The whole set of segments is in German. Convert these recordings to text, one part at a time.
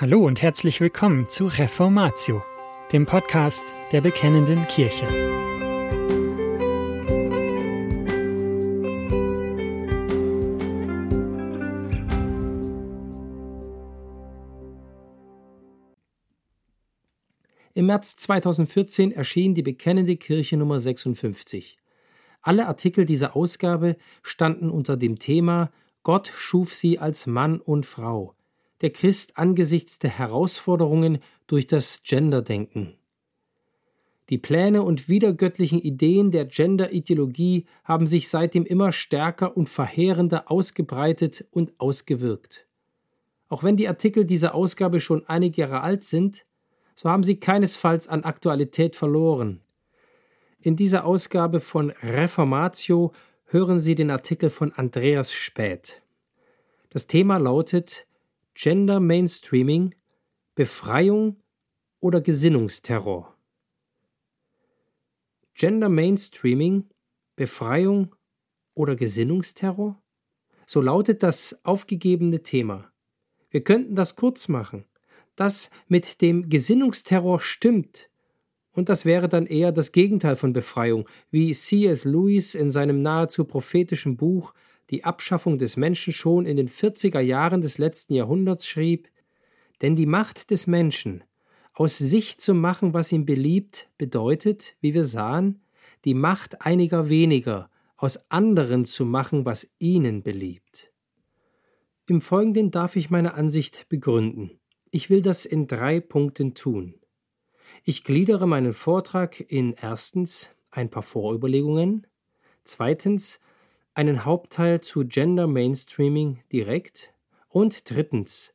Hallo und herzlich willkommen zu Reformatio, dem Podcast der Bekennenden Kirche. Im März 2014 erschien die Bekennende Kirche Nummer 56. Alle Artikel dieser Ausgabe standen unter dem Thema Gott schuf sie als Mann und Frau der Christ angesichts der Herausforderungen durch das Genderdenken. Die Pläne und widergöttlichen Ideen der Gender-Ideologie haben sich seitdem immer stärker und verheerender ausgebreitet und ausgewirkt. Auch wenn die Artikel dieser Ausgabe schon einige Jahre alt sind, so haben sie keinesfalls an Aktualität verloren. In dieser Ausgabe von Reformatio hören Sie den Artikel von Andreas Späth. Das Thema lautet Gender Mainstreaming, Befreiung oder Gesinnungsterror? Gender Mainstreaming, Befreiung oder Gesinnungsterror? So lautet das aufgegebene Thema. Wir könnten das kurz machen. Das mit dem Gesinnungsterror stimmt. Und das wäre dann eher das Gegenteil von Befreiung, wie C.S. Lewis in seinem nahezu prophetischen Buch die Abschaffung des Menschen schon in den 40er Jahren des letzten Jahrhunderts schrieb, denn die Macht des Menschen, aus sich zu machen, was ihm beliebt, bedeutet, wie wir sahen, die Macht einiger weniger, aus anderen zu machen, was ihnen beliebt. Im Folgenden darf ich meine Ansicht begründen. Ich will das in drei Punkten tun. Ich gliedere meinen Vortrag in erstens ein paar Vorüberlegungen, zweitens einen Hauptteil zu Gender Mainstreaming direkt und drittens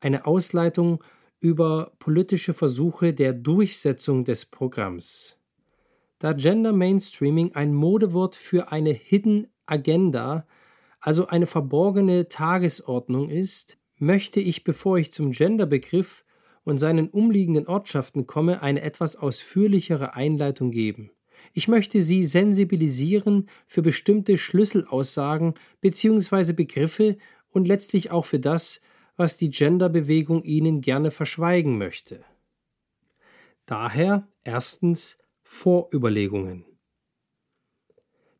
eine Ausleitung über politische Versuche der Durchsetzung des Programms. Da Gender Mainstreaming ein Modewort für eine Hidden Agenda, also eine verborgene Tagesordnung ist, möchte ich, bevor ich zum Genderbegriff und seinen umliegenden Ortschaften komme, eine etwas ausführlichere Einleitung geben. Ich möchte Sie sensibilisieren für bestimmte Schlüsselaussagen bzw. Begriffe und letztlich auch für das, was die Genderbewegung Ihnen gerne verschweigen möchte. Daher erstens Vorüberlegungen.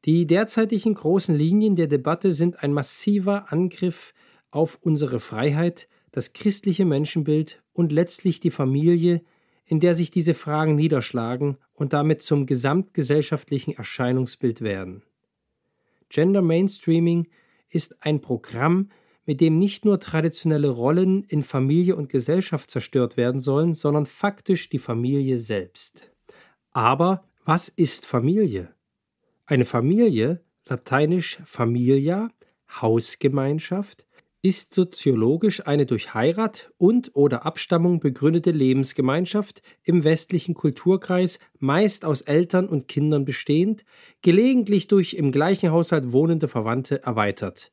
Die derzeitigen großen Linien der Debatte sind ein massiver Angriff auf unsere Freiheit, das christliche Menschenbild und letztlich die Familie, in der sich diese Fragen niederschlagen und damit zum gesamtgesellschaftlichen Erscheinungsbild werden. Gender Mainstreaming ist ein Programm, mit dem nicht nur traditionelle Rollen in Familie und Gesellschaft zerstört werden sollen, sondern faktisch die Familie selbst. Aber was ist Familie? Eine Familie, lateinisch familia, Hausgemeinschaft, ist soziologisch eine durch Heirat und/oder Abstammung begründete Lebensgemeinschaft im westlichen Kulturkreis, meist aus Eltern und Kindern bestehend, gelegentlich durch im gleichen Haushalt wohnende Verwandte erweitert.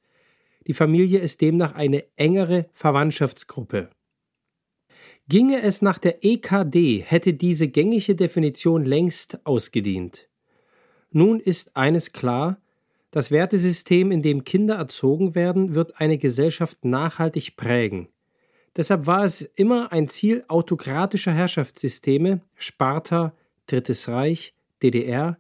Die Familie ist demnach eine engere Verwandtschaftsgruppe. Ginge es nach der EKD, hätte diese gängige Definition längst ausgedient. Nun ist eines klar, das Wertesystem, in dem Kinder erzogen werden, wird eine Gesellschaft nachhaltig prägen. Deshalb war es immer ein Ziel autokratischer Herrschaftssysteme, Sparta, Drittes Reich, DDR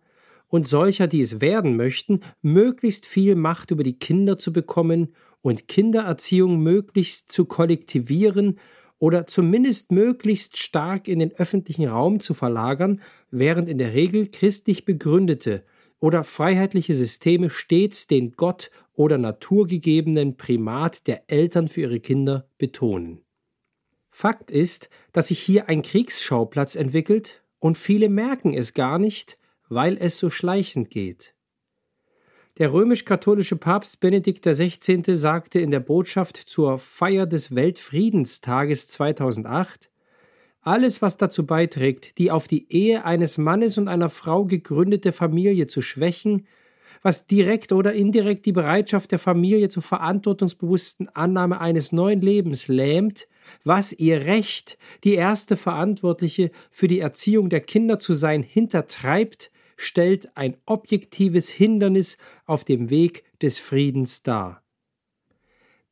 und solcher, die es werden möchten, möglichst viel Macht über die Kinder zu bekommen und Kindererziehung möglichst zu kollektivieren oder zumindest möglichst stark in den öffentlichen Raum zu verlagern, während in der Regel christlich begründete oder freiheitliche Systeme stets den Gott oder naturgegebenen Primat der Eltern für ihre Kinder betonen. Fakt ist, dass sich hier ein Kriegsschauplatz entwickelt und viele merken es gar nicht, weil es so schleichend geht. Der römisch-katholische Papst Benedikt XVI. sagte in der Botschaft zur Feier des Weltfriedenstages 2008, alles, was dazu beiträgt, die auf die Ehe eines Mannes und einer Frau gegründete Familie zu schwächen, was direkt oder indirekt die Bereitschaft der Familie zur verantwortungsbewussten Annahme eines neuen Lebens lähmt, was ihr Recht, die erste Verantwortliche für die Erziehung der Kinder zu sein, hintertreibt, stellt ein objektives Hindernis auf dem Weg des Friedens dar.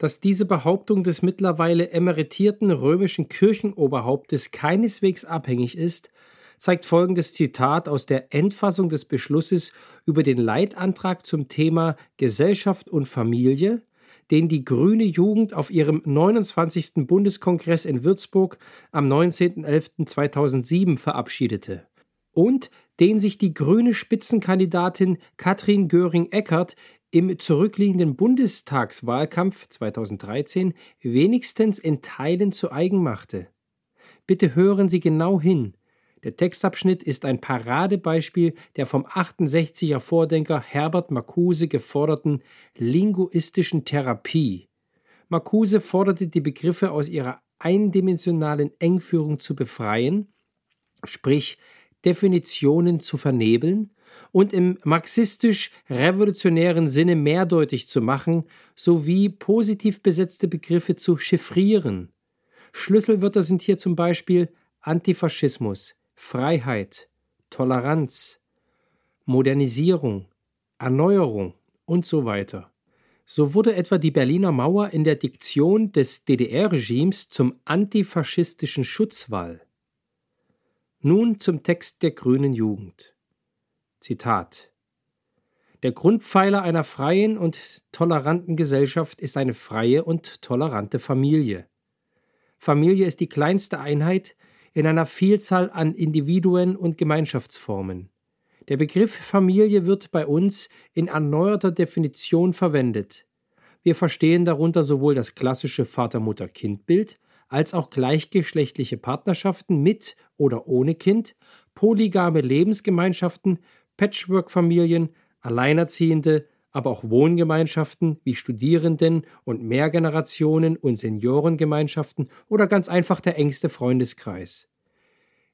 Dass diese Behauptung des mittlerweile emeritierten römischen Kirchenoberhauptes keineswegs abhängig ist, zeigt folgendes Zitat aus der Endfassung des Beschlusses über den Leitantrag zum Thema Gesellschaft und Familie, den die grüne Jugend auf ihrem 29. Bundeskongress in Würzburg am 19.11.2007 verabschiedete und den sich die grüne Spitzenkandidatin Katrin Göring-Eckardt im zurückliegenden Bundestagswahlkampf 2013 wenigstens in Teilen zu eigen machte. Bitte hören Sie genau hin. Der Textabschnitt ist ein Paradebeispiel der vom 68er Vordenker Herbert Marcuse geforderten linguistischen Therapie. Marcuse forderte die Begriffe aus ihrer eindimensionalen Engführung zu befreien, sprich Definitionen zu vernebeln und im marxistisch-revolutionären Sinne mehrdeutig zu machen, sowie positiv besetzte Begriffe zu chiffrieren. Schlüsselwörter sind hier zum Beispiel Antifaschismus, Freiheit, Toleranz, Modernisierung, Erneuerung und so weiter. So wurde etwa die Berliner Mauer in der Diktion des DDR-Regimes zum antifaschistischen Schutzwall. Nun zum Text der grünen Jugend. Zitat Der Grundpfeiler einer freien und toleranten Gesellschaft ist eine freie und tolerante Familie. Familie ist die kleinste Einheit in einer Vielzahl an Individuen und Gemeinschaftsformen. Der Begriff Familie wird bei uns in erneuerter Definition verwendet. Wir verstehen darunter sowohl das klassische Vater-Mutter-Kind-Bild als auch gleichgeschlechtliche Partnerschaften mit oder ohne Kind, polygame Lebensgemeinschaften, Patchwork-Familien, Alleinerziehende, aber auch Wohngemeinschaften wie Studierenden und Mehrgenerationen und Seniorengemeinschaften oder ganz einfach der engste Freundeskreis.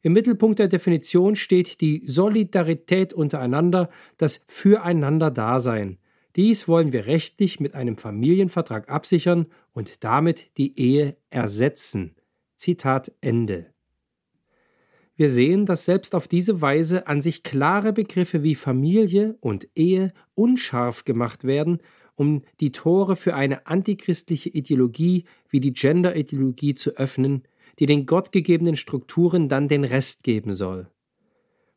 Im Mittelpunkt der Definition steht die Solidarität untereinander, das Füreinander-Dasein. Dies wollen wir rechtlich mit einem Familienvertrag absichern und damit die Ehe ersetzen. Zitat Ende. Wir sehen, dass selbst auf diese Weise an sich klare Begriffe wie Familie und Ehe unscharf gemacht werden, um die Tore für eine antichristliche Ideologie wie die Gender-Ideologie zu öffnen, die den gottgegebenen Strukturen dann den Rest geben soll.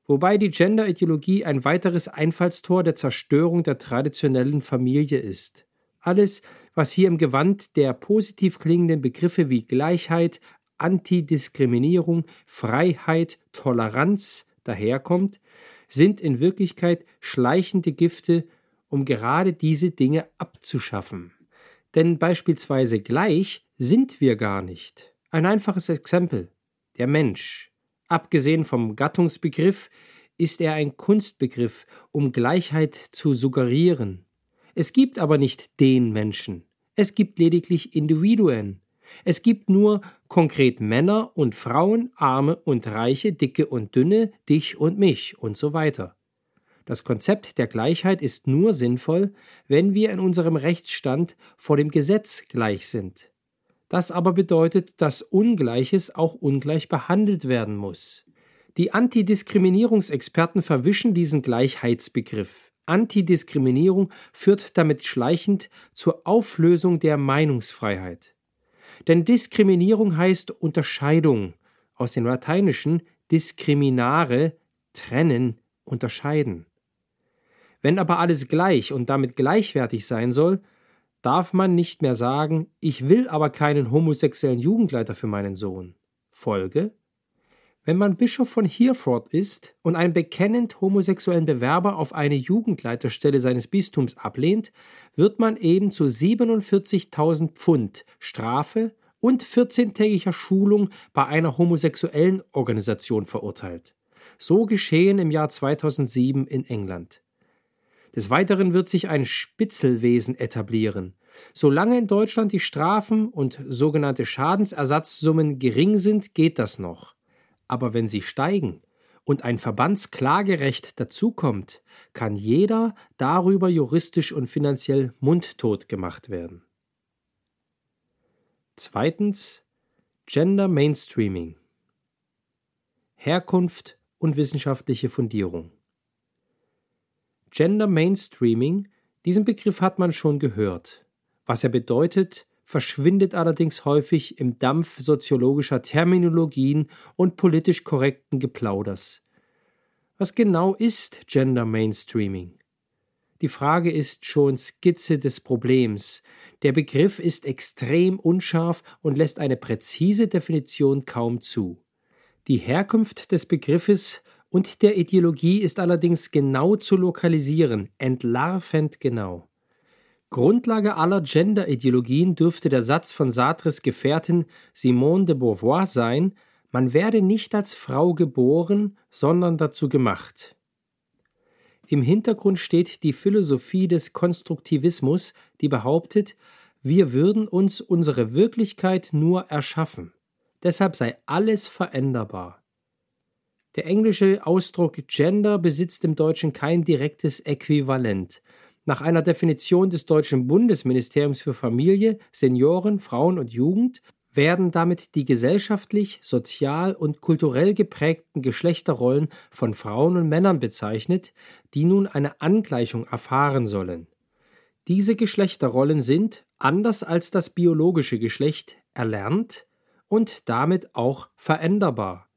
Wobei die Gender-Ideologie ein weiteres Einfallstor der Zerstörung der traditionellen Familie ist. Alles, was hier im Gewand der positiv klingenden Begriffe wie Gleichheit, Antidiskriminierung, Freiheit, Toleranz daherkommt, sind in Wirklichkeit schleichende Gifte, um gerade diese Dinge abzuschaffen. Denn beispielsweise gleich sind wir gar nicht. Ein einfaches Exempel. Der Mensch. Abgesehen vom Gattungsbegriff ist er ein Kunstbegriff, um Gleichheit zu suggerieren. Es gibt aber nicht den Menschen. Es gibt lediglich Individuen, es gibt nur konkret Männer und Frauen, Arme und Reiche, Dicke und Dünne, dich und mich und so weiter. Das Konzept der Gleichheit ist nur sinnvoll, wenn wir in unserem Rechtsstand vor dem Gesetz gleich sind. Das aber bedeutet, dass Ungleiches auch ungleich behandelt werden muss. Die Antidiskriminierungsexperten verwischen diesen Gleichheitsbegriff. Antidiskriminierung führt damit schleichend zur Auflösung der Meinungsfreiheit. Denn Diskriminierung heißt Unterscheidung, aus dem Lateinischen discriminare, trennen, unterscheiden. Wenn aber alles gleich und damit gleichwertig sein soll, darf man nicht mehr sagen, ich will aber keinen homosexuellen Jugendleiter für meinen Sohn. Folge, wenn man Bischof von Hereford ist und einen bekennend homosexuellen Bewerber auf eine Jugendleiterstelle seines Bistums ablehnt, wird man eben zu 47.000 Pfund Strafe und 14-tägiger Schulung bei einer homosexuellen Organisation verurteilt. So geschehen im Jahr 2007 in England. Des Weiteren wird sich ein Spitzelwesen etablieren. Solange in Deutschland die Strafen und sogenannte Schadensersatzsummen gering sind, geht das noch. Aber wenn sie steigen und ein Verbandsklagerecht dazukommt, kann jeder darüber juristisch und finanziell mundtot gemacht werden. Zweitens Gender Mainstreaming Herkunft und wissenschaftliche Fundierung. Gender Mainstreaming, diesen Begriff hat man schon gehört. Was er bedeutet, verschwindet allerdings häufig im Dampf soziologischer Terminologien und politisch korrekten Geplauders. Was genau ist Gender Mainstreaming? Die Frage ist schon Skizze des Problems. Der Begriff ist extrem unscharf und lässt eine präzise Definition kaum zu. Die Herkunft des Begriffes und der Ideologie ist allerdings genau zu lokalisieren, entlarvend genau. Grundlage aller Gender-Ideologien dürfte der Satz von Sartres Gefährtin Simone de Beauvoir sein, man werde nicht als Frau geboren, sondern dazu gemacht. Im Hintergrund steht die Philosophie des Konstruktivismus, die behauptet, wir würden uns unsere Wirklichkeit nur erschaffen. Deshalb sei alles veränderbar. Der englische Ausdruck Gender besitzt im Deutschen kein direktes Äquivalent. Nach einer Definition des deutschen Bundesministeriums für Familie, Senioren, Frauen und Jugend werden damit die gesellschaftlich, sozial und kulturell geprägten Geschlechterrollen von Frauen und Männern bezeichnet, die nun eine Angleichung erfahren sollen. Diese Geschlechterrollen sind, anders als das biologische Geschlecht, erlernt und damit auch veränderbar.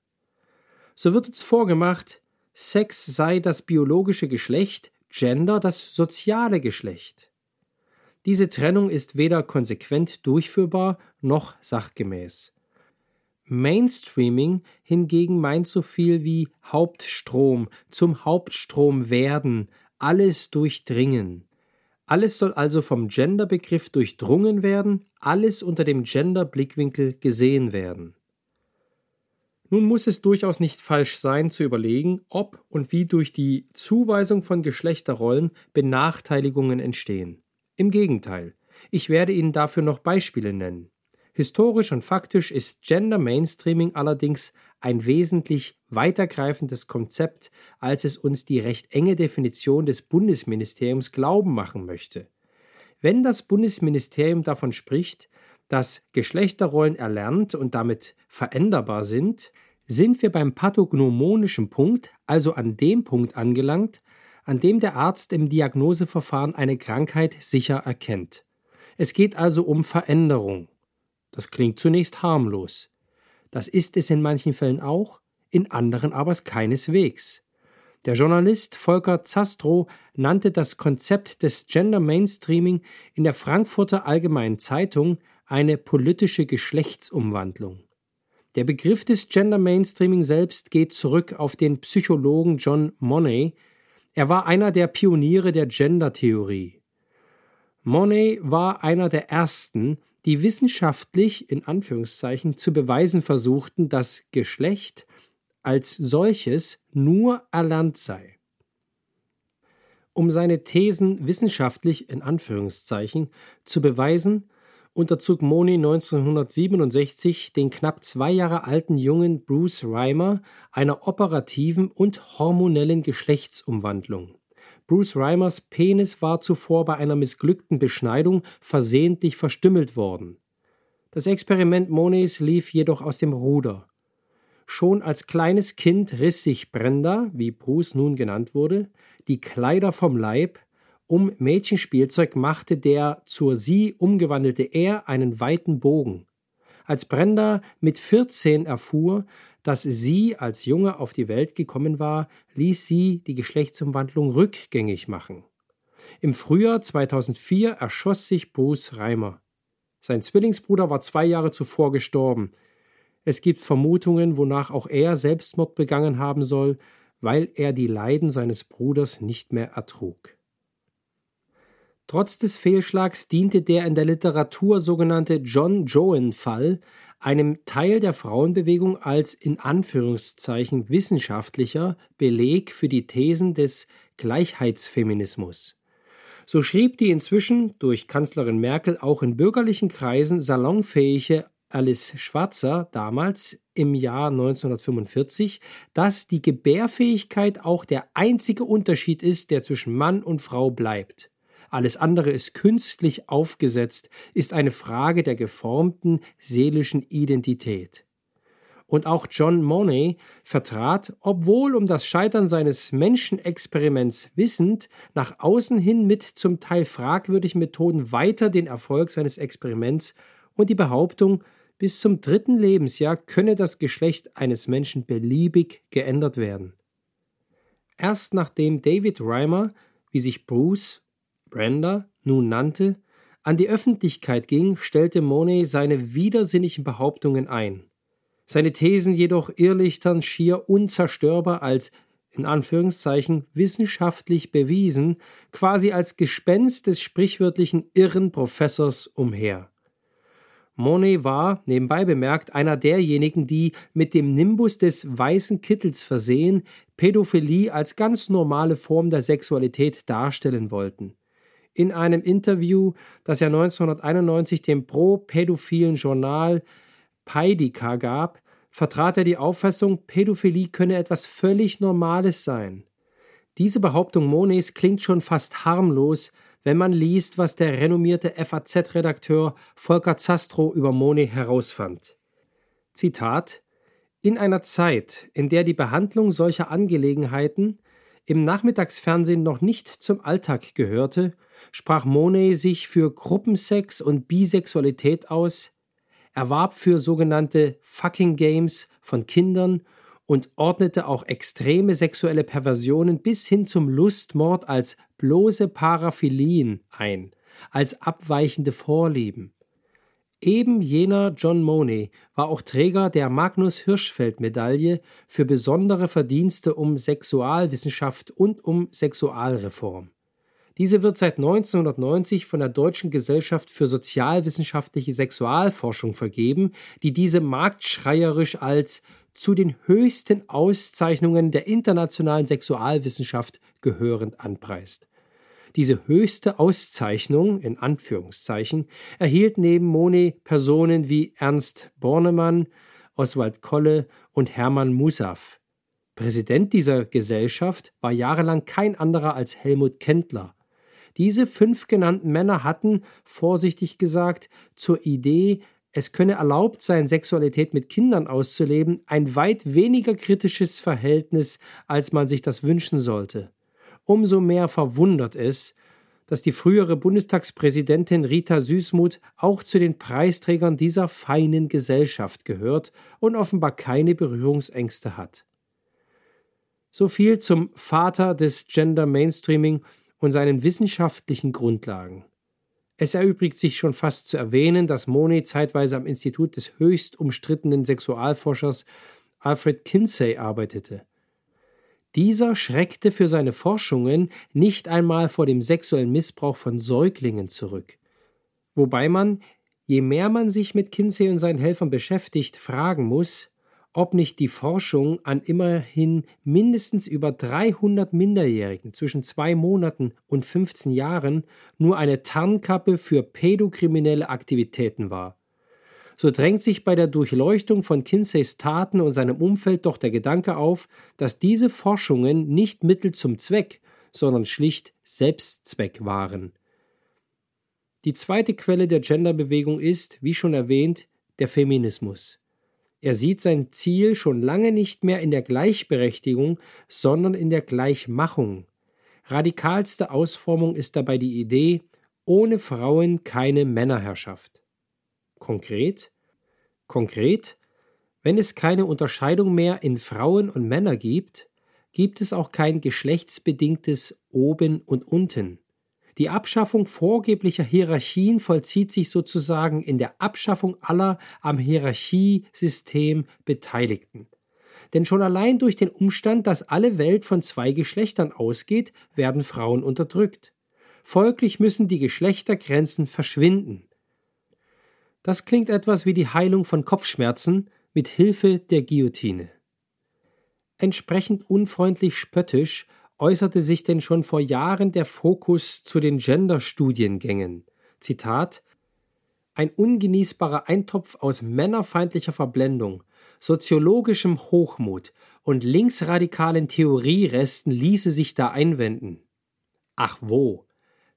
So wird uns vorgemacht, Sex sei das biologische Geschlecht, Gender das soziale Geschlecht. Diese Trennung ist weder konsequent durchführbar noch sachgemäß. Mainstreaming hingegen meint so viel wie Hauptstrom, zum Hauptstrom werden, alles durchdringen. Alles soll also vom Genderbegriff durchdrungen werden, alles unter dem Gender-Blickwinkel gesehen werden. Nun muss es durchaus nicht falsch sein zu überlegen, ob und wie durch die Zuweisung von Geschlechterrollen Benachteiligungen entstehen. Im Gegenteil, ich werde Ihnen dafür noch Beispiele nennen. Historisch und faktisch ist Gender Mainstreaming allerdings ein wesentlich weitergreifendes Konzept, als es uns die recht enge Definition des Bundesministeriums glauben machen möchte. Wenn das Bundesministerium davon spricht, dass Geschlechterrollen erlernt und damit veränderbar sind, sind wir beim pathognomonischen Punkt, also an dem Punkt angelangt, an dem der Arzt im Diagnoseverfahren eine Krankheit sicher erkennt. Es geht also um Veränderung. Das klingt zunächst harmlos. Das ist es in manchen Fällen auch, in anderen aber keineswegs. Der Journalist Volker Zastrow nannte das Konzept des Gender Mainstreaming in der Frankfurter Allgemeinen Zeitung eine politische Geschlechtsumwandlung. Der Begriff des Gender Mainstreaming selbst geht zurück auf den Psychologen John Money, er war einer der Pioniere der Gender-Theorie. Monet war einer der ersten, die wissenschaftlich in Anführungszeichen zu beweisen versuchten, dass Geschlecht als solches nur erlernt sei. Um seine Thesen wissenschaftlich in Anführungszeichen zu beweisen, unterzog Moni 1967 den knapp zwei Jahre alten Jungen Bruce Reimer einer operativen und hormonellen Geschlechtsumwandlung. Bruce Reimers Penis war zuvor bei einer missglückten Beschneidung versehentlich verstümmelt worden. Das Experiment Monets lief jedoch aus dem Ruder. Schon als kleines Kind riss sich Brenda, wie Bruce nun genannt wurde, die Kleider vom Leib um Mädchenspielzeug machte der zur sie umgewandelte er einen weiten Bogen. Als Brenda mit 14 erfuhr, dass sie als Junge auf die Welt gekommen war, ließ sie die Geschlechtsumwandlung rückgängig machen. Im Frühjahr 2004 erschoss sich Bruce Reimer. Sein Zwillingsbruder war zwei Jahre zuvor gestorben. Es gibt Vermutungen, wonach auch er Selbstmord begangen haben soll, weil er die Leiden seines Bruders nicht mehr ertrug. Trotz des Fehlschlags diente der in der Literatur sogenannte John Joan-Fall einem Teil der Frauenbewegung als in Anführungszeichen wissenschaftlicher Beleg für die Thesen des Gleichheitsfeminismus. So schrieb die inzwischen durch Kanzlerin Merkel auch in bürgerlichen Kreisen salonfähige Alice Schwarzer damals im Jahr 1945, dass die Gebärfähigkeit auch der einzige Unterschied ist, der zwischen Mann und Frau bleibt alles andere ist künstlich aufgesetzt, ist eine Frage der geformten seelischen Identität. Und auch John Money vertrat, obwohl um das Scheitern seines Menschenexperiments wissend, nach außen hin mit zum Teil fragwürdigen Methoden weiter den Erfolg seines Experiments und die Behauptung, bis zum dritten Lebensjahr könne das Geschlecht eines Menschen beliebig geändert werden. Erst nachdem David Reimer, wie sich Bruce Brenda nun nannte, an die Öffentlichkeit ging, stellte Monet seine widersinnigen Behauptungen ein seine Thesen jedoch irrlichtern schier unzerstörbar als in Anführungszeichen wissenschaftlich bewiesen, quasi als Gespenst des sprichwörtlichen irren Professors umher. Monet war, nebenbei bemerkt, einer derjenigen, die mit dem Nimbus des weißen Kittels versehen, Pädophilie als ganz normale Form der Sexualität darstellen wollten. In einem Interview, das er 1991 dem pro-pädophilen Journal Peidika gab, vertrat er die Auffassung, Pädophilie könne etwas völlig Normales sein. Diese Behauptung Monets klingt schon fast harmlos, wenn man liest, was der renommierte FAZ-Redakteur Volker Zastrow über Monet herausfand. Zitat In einer Zeit, in der die Behandlung solcher Angelegenheiten im Nachmittagsfernsehen noch nicht zum Alltag gehörte, sprach Monet sich für Gruppensex und Bisexualität aus, er warb für sogenannte Fucking Games von Kindern und ordnete auch extreme sexuelle Perversionen bis hin zum Lustmord als bloße Paraphilien ein, als abweichende Vorlieben. Eben jener John Money war auch Träger der Magnus Hirschfeld Medaille für besondere Verdienste um Sexualwissenschaft und um Sexualreform. Diese wird seit 1990 von der Deutschen Gesellschaft für sozialwissenschaftliche Sexualforschung vergeben, die diese marktschreierisch als zu den höchsten Auszeichnungen der internationalen Sexualwissenschaft gehörend anpreist. Diese höchste Auszeichnung, in Anführungszeichen, erhielt neben Monet Personen wie Ernst Bornemann, Oswald Kolle und Hermann Musaf. Präsident dieser Gesellschaft war jahrelang kein anderer als Helmut Kendler, diese fünf genannten Männer hatten, vorsichtig gesagt, zur Idee, es könne erlaubt sein, Sexualität mit Kindern auszuleben, ein weit weniger kritisches Verhältnis, als man sich das wünschen sollte. Umso mehr verwundert es, dass die frühere Bundestagspräsidentin Rita Süßmuth auch zu den Preisträgern dieser feinen Gesellschaft gehört und offenbar keine Berührungsängste hat. So viel zum Vater des Gender Mainstreaming und seinen wissenschaftlichen Grundlagen. Es erübrigt sich schon fast zu erwähnen, dass Monet zeitweise am Institut des höchst umstrittenen Sexualforschers Alfred Kinsey arbeitete. Dieser schreckte für seine Forschungen nicht einmal vor dem sexuellen Missbrauch von Säuglingen zurück. Wobei man, je mehr man sich mit Kinsey und seinen Helfern beschäftigt, fragen muss, ob nicht die Forschung an immerhin mindestens über 300 Minderjährigen zwischen zwei Monaten und 15 Jahren nur eine Tarnkappe für pädokriminelle Aktivitäten war. So drängt sich bei der Durchleuchtung von Kinseys Taten und seinem Umfeld doch der Gedanke auf, dass diese Forschungen nicht Mittel zum Zweck, sondern schlicht Selbstzweck waren. Die zweite Quelle der Genderbewegung ist, wie schon erwähnt, der Feminismus. Er sieht sein Ziel schon lange nicht mehr in der Gleichberechtigung, sondern in der Gleichmachung. Radikalste Ausformung ist dabei die Idee, ohne Frauen keine Männerherrschaft. Konkret? Konkret, wenn es keine Unterscheidung mehr in Frauen und Männer gibt, gibt es auch kein geschlechtsbedingtes Oben und Unten. Die Abschaffung vorgeblicher Hierarchien vollzieht sich sozusagen in der Abschaffung aller am Hierarchiesystem Beteiligten. Denn schon allein durch den Umstand, dass alle Welt von zwei Geschlechtern ausgeht, werden Frauen unterdrückt. Folglich müssen die Geschlechtergrenzen verschwinden. Das klingt etwas wie die Heilung von Kopfschmerzen mit Hilfe der Guillotine. Entsprechend unfreundlich spöttisch äußerte sich denn schon vor Jahren der Fokus zu den Gender-Studiengängen. Zitat Ein ungenießbarer Eintopf aus männerfeindlicher Verblendung, soziologischem Hochmut und linksradikalen Theorieresten ließe sich da einwenden. Ach wo,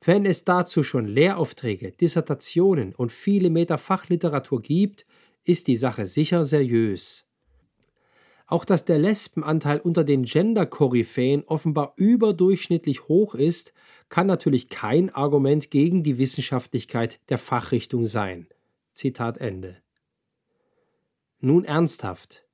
wenn es dazu schon Lehraufträge, Dissertationen und viele Meter Fachliteratur gibt, ist die Sache sicher seriös. Auch dass der Lesbenanteil unter den Gender-Koryphäen offenbar überdurchschnittlich hoch ist, kann natürlich kein Argument gegen die Wissenschaftlichkeit der Fachrichtung sein. Zitat Ende. Nun ernsthaft.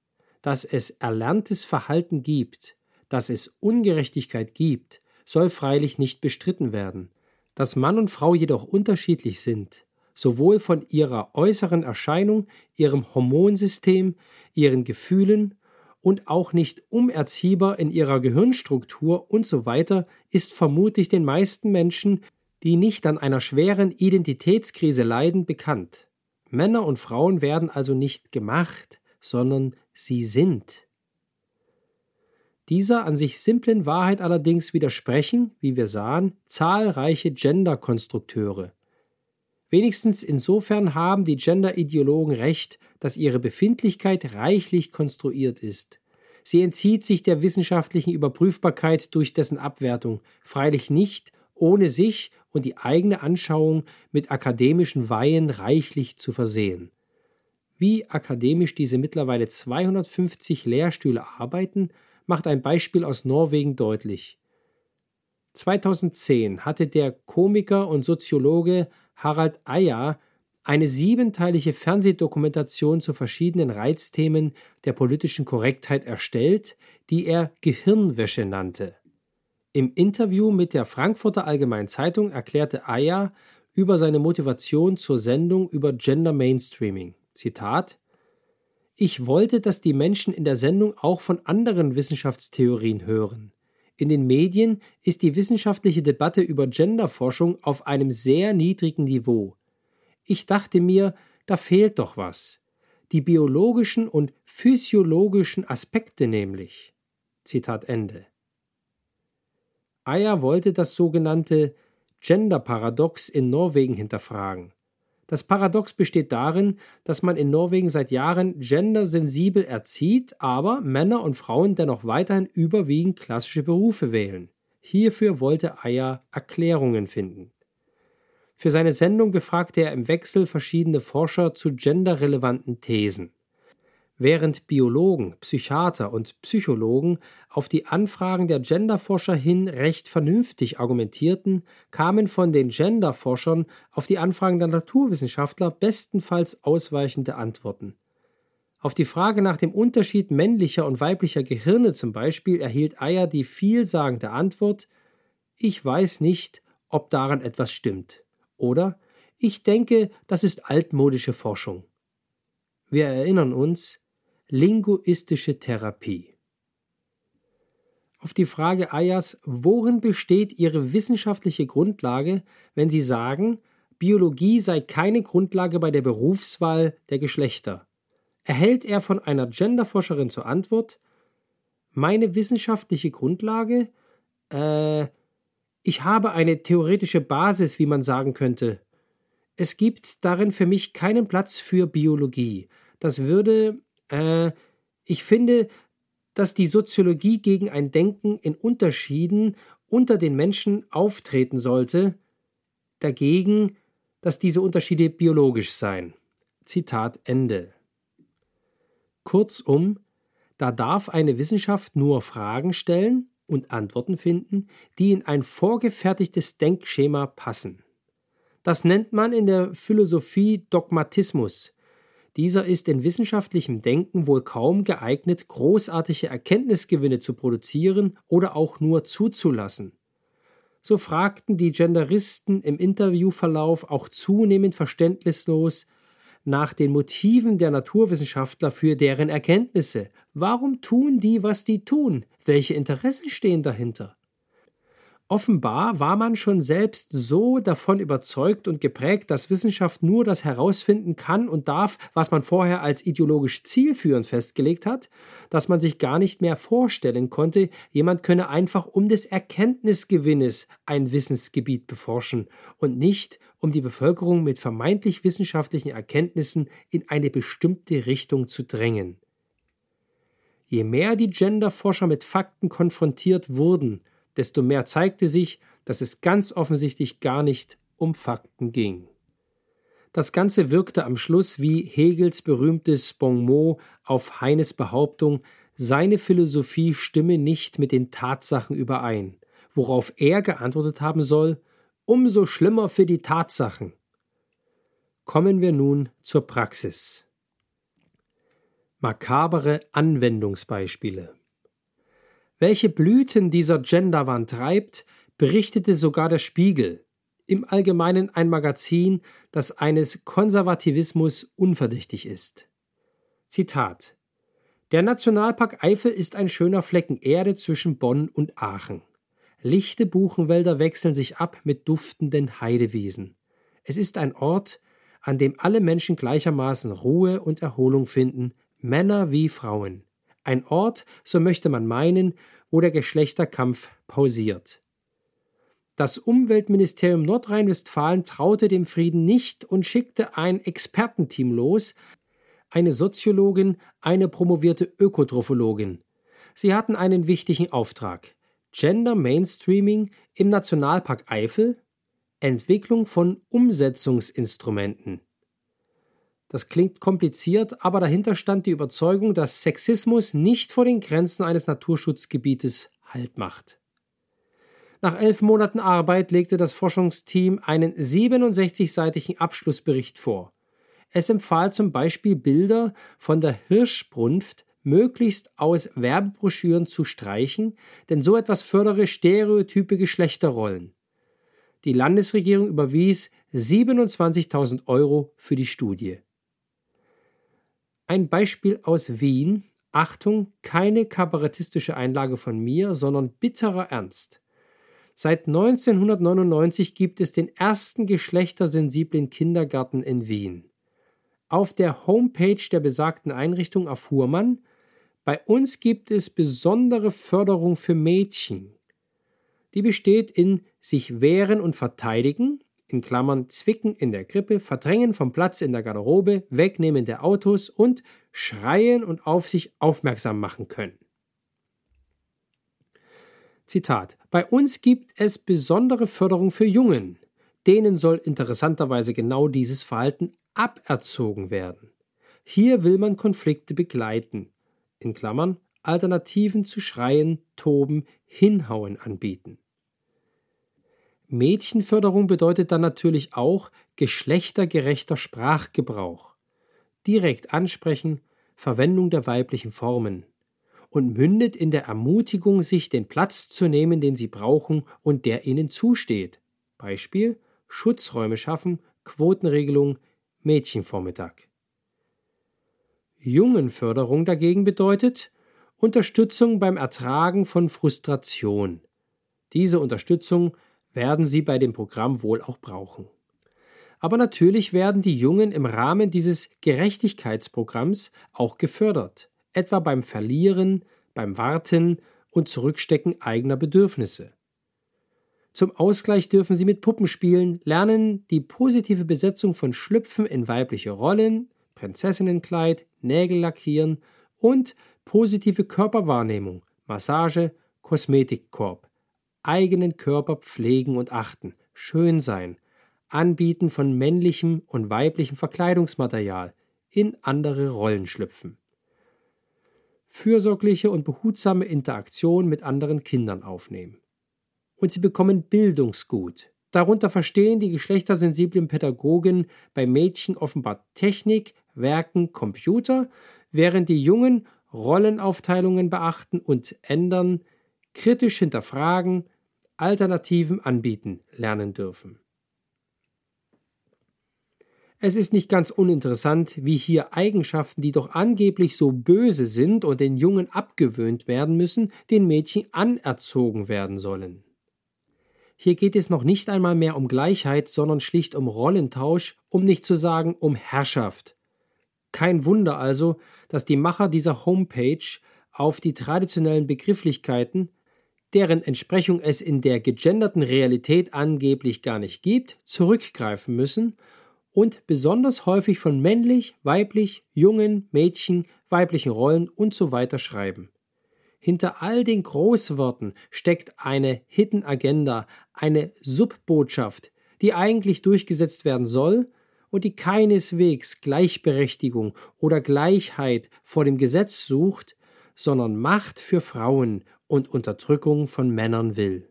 Dass es erlerntes Verhalten gibt, dass es Ungerechtigkeit gibt, soll freilich nicht bestritten werden. Dass Mann und Frau jedoch unterschiedlich sind, sowohl von ihrer äußeren Erscheinung, ihrem Hormonsystem, ihren Gefühlen und auch nicht umerziehbar in ihrer Gehirnstruktur und so weiter, ist vermutlich den meisten Menschen, die nicht an einer schweren Identitätskrise leiden, bekannt. Männer und Frauen werden also nicht gemacht, sondern sie sind. Dieser an sich simplen Wahrheit allerdings widersprechen, wie wir sahen, zahlreiche Gender-Konstrukteure. Wenigstens insofern haben die Gender-Ideologen recht, dass ihre Befindlichkeit reichlich konstruiert ist. Sie entzieht sich der wissenschaftlichen Überprüfbarkeit durch dessen Abwertung, freilich nicht, ohne sich und die eigene Anschauung mit akademischen Weihen reichlich zu versehen. Wie akademisch diese mittlerweile 250 Lehrstühle arbeiten, macht ein Beispiel aus Norwegen deutlich. 2010 hatte der Komiker und Soziologe Harald Eyer eine siebenteilige Fernsehdokumentation zu verschiedenen Reizthemen der politischen Korrektheit erstellt, die er Gehirnwäsche nannte. Im Interview mit der Frankfurter Allgemeinen Zeitung erklärte Eyer über seine Motivation zur Sendung über Gender Mainstreaming. Zitat Ich wollte, dass die Menschen in der Sendung auch von anderen Wissenschaftstheorien hören. In den Medien ist die wissenschaftliche Debatte über Genderforschung auf einem sehr niedrigen Niveau. Ich dachte mir, da fehlt doch was. Die biologischen und physiologischen Aspekte nämlich. Zitat Ende. Ayer wollte das sogenannte Gender-Paradox in Norwegen hinterfragen. Das Paradox besteht darin, dass man in Norwegen seit Jahren gendersensibel erzieht, aber Männer und Frauen dennoch weiterhin überwiegend klassische Berufe wählen. Hierfür wollte Ayer Erklärungen finden. Für seine Sendung befragte er im Wechsel verschiedene Forscher zu genderrelevanten Thesen. Während Biologen, Psychiater und Psychologen auf die Anfragen der Genderforscher hin recht vernünftig argumentierten, kamen von den Genderforschern auf die Anfragen der Naturwissenschaftler bestenfalls ausweichende Antworten. Auf die Frage nach dem Unterschied männlicher und weiblicher Gehirne zum Beispiel erhielt Eyer die vielsagende Antwort Ich weiß nicht, ob daran etwas stimmt. Oder Ich denke, das ist altmodische Forschung. Wir erinnern uns, Linguistische Therapie. Auf die Frage Ayers, worin besteht Ihre wissenschaftliche Grundlage, wenn Sie sagen, Biologie sei keine Grundlage bei der Berufswahl der Geschlechter, erhält er von einer Genderforscherin zur Antwort, meine wissenschaftliche Grundlage? Äh, ich habe eine theoretische Basis, wie man sagen könnte. Es gibt darin für mich keinen Platz für Biologie. Das würde äh, ich finde, dass die Soziologie gegen ein Denken in Unterschieden unter den Menschen auftreten sollte, dagegen, dass diese Unterschiede biologisch seien. Zitat Ende. Kurzum, da darf eine Wissenschaft nur Fragen stellen und Antworten finden, die in ein vorgefertigtes Denkschema passen. Das nennt man in der Philosophie Dogmatismus, dieser ist in wissenschaftlichem Denken wohl kaum geeignet, großartige Erkenntnisgewinne zu produzieren oder auch nur zuzulassen. So fragten die Genderisten im Interviewverlauf auch zunehmend verständnislos nach den Motiven der Naturwissenschaftler für deren Erkenntnisse. Warum tun die, was die tun? Welche Interessen stehen dahinter? Offenbar war man schon selbst so davon überzeugt und geprägt, dass Wissenschaft nur das herausfinden kann und darf, was man vorher als ideologisch zielführend festgelegt hat, dass man sich gar nicht mehr vorstellen konnte, jemand könne einfach um des Erkenntnisgewinnes ein Wissensgebiet beforschen und nicht um die Bevölkerung mit vermeintlich wissenschaftlichen Erkenntnissen in eine bestimmte Richtung zu drängen. Je mehr die Genderforscher mit Fakten konfrontiert wurden, desto mehr zeigte sich, dass es ganz offensichtlich gar nicht um Fakten ging. Das Ganze wirkte am Schluss wie Hegels berühmtes Bon mot auf Heines Behauptung, seine Philosophie stimme nicht mit den Tatsachen überein, worauf er geantwortet haben soll, umso schlimmer für die Tatsachen. Kommen wir nun zur Praxis. Makabere Anwendungsbeispiele. Welche Blüten dieser Genderwand treibt, berichtete sogar der Spiegel, im Allgemeinen ein Magazin, das eines Konservativismus unverdächtig ist. Zitat Der Nationalpark Eifel ist ein schöner Flecken Erde zwischen Bonn und Aachen. Lichte Buchenwälder wechseln sich ab mit duftenden Heidewiesen. Es ist ein Ort, an dem alle Menschen gleichermaßen Ruhe und Erholung finden, Männer wie Frauen. Ein Ort, so möchte man meinen, wo der Geschlechterkampf pausiert. Das Umweltministerium Nordrhein-Westfalen traute dem Frieden nicht und schickte ein Expertenteam los, eine Soziologin, eine promovierte Ökotrophologin. Sie hatten einen wichtigen Auftrag. Gender Mainstreaming im Nationalpark Eifel, Entwicklung von Umsetzungsinstrumenten. Das klingt kompliziert, aber dahinter stand die Überzeugung, dass Sexismus nicht vor den Grenzen eines Naturschutzgebietes Halt macht. Nach elf Monaten Arbeit legte das Forschungsteam einen 67-seitigen Abschlussbericht vor. Es empfahl zum Beispiel Bilder von der Hirschbrunft möglichst aus Werbebroschüren zu streichen, denn so etwas fördere stereotype Geschlechterrollen. Die Landesregierung überwies 27.000 Euro für die Studie. Ein Beispiel aus Wien. Achtung, keine kabarettistische Einlage von mir, sondern bitterer Ernst. Seit 1999 gibt es den ersten geschlechtersensiblen Kindergarten in Wien. Auf der Homepage der besagten Einrichtung erfuhr man, bei uns gibt es besondere Förderung für Mädchen. Die besteht in sich wehren und verteidigen, in Klammern Zwicken in der Krippe, Verdrängen vom Platz in der Garderobe, Wegnehmen der Autos und Schreien und auf sich aufmerksam machen können. Zitat: Bei uns gibt es besondere Förderung für Jungen. Denen soll interessanterweise genau dieses Verhalten aberzogen werden. Hier will man Konflikte begleiten. In Klammern Alternativen zu Schreien, Toben, Hinhauen anbieten. Mädchenförderung bedeutet dann natürlich auch geschlechtergerechter Sprachgebrauch. Direkt ansprechen, Verwendung der weiblichen Formen und mündet in der Ermutigung, sich den Platz zu nehmen, den sie brauchen und der ihnen zusteht. Beispiel Schutzräume schaffen, Quotenregelung, Mädchenvormittag. Jungenförderung dagegen bedeutet Unterstützung beim Ertragen von Frustration. Diese Unterstützung werden sie bei dem Programm wohl auch brauchen. Aber natürlich werden die Jungen im Rahmen dieses Gerechtigkeitsprogramms auch gefördert, etwa beim Verlieren, beim Warten und Zurückstecken eigener Bedürfnisse. Zum Ausgleich dürfen sie mit Puppen spielen, lernen die positive Besetzung von Schlüpfen in weibliche Rollen, Prinzessinnenkleid, Nägel lackieren und positive Körperwahrnehmung, Massage, Kosmetikkorb eigenen Körper pflegen und achten, schön sein, Anbieten von männlichem und weiblichem Verkleidungsmaterial, in andere Rollen schlüpfen. Fürsorgliche und behutsame Interaktion mit anderen Kindern aufnehmen. Und sie bekommen Bildungsgut. Darunter verstehen die geschlechtersensiblen Pädagogen bei Mädchen offenbar Technik, Werken, Computer, während die Jungen Rollenaufteilungen beachten und ändern, kritisch hinterfragen, Alternativen anbieten lernen dürfen. Es ist nicht ganz uninteressant, wie hier Eigenschaften, die doch angeblich so böse sind und den Jungen abgewöhnt werden müssen, den Mädchen anerzogen werden sollen. Hier geht es noch nicht einmal mehr um Gleichheit, sondern schlicht um Rollentausch, um nicht zu sagen um Herrschaft. Kein Wunder also, dass die Macher dieser Homepage auf die traditionellen Begrifflichkeiten deren Entsprechung es in der gegenderten Realität angeblich gar nicht gibt, zurückgreifen müssen und besonders häufig von männlich, weiblich, jungen, Mädchen, weiblichen Rollen und so schreiben. Hinter all den Großworten steckt eine Hidden Agenda, eine Subbotschaft, die eigentlich durchgesetzt werden soll und die keineswegs Gleichberechtigung oder Gleichheit vor dem Gesetz sucht, sondern Macht für Frauen und Unterdrückung von Männern will.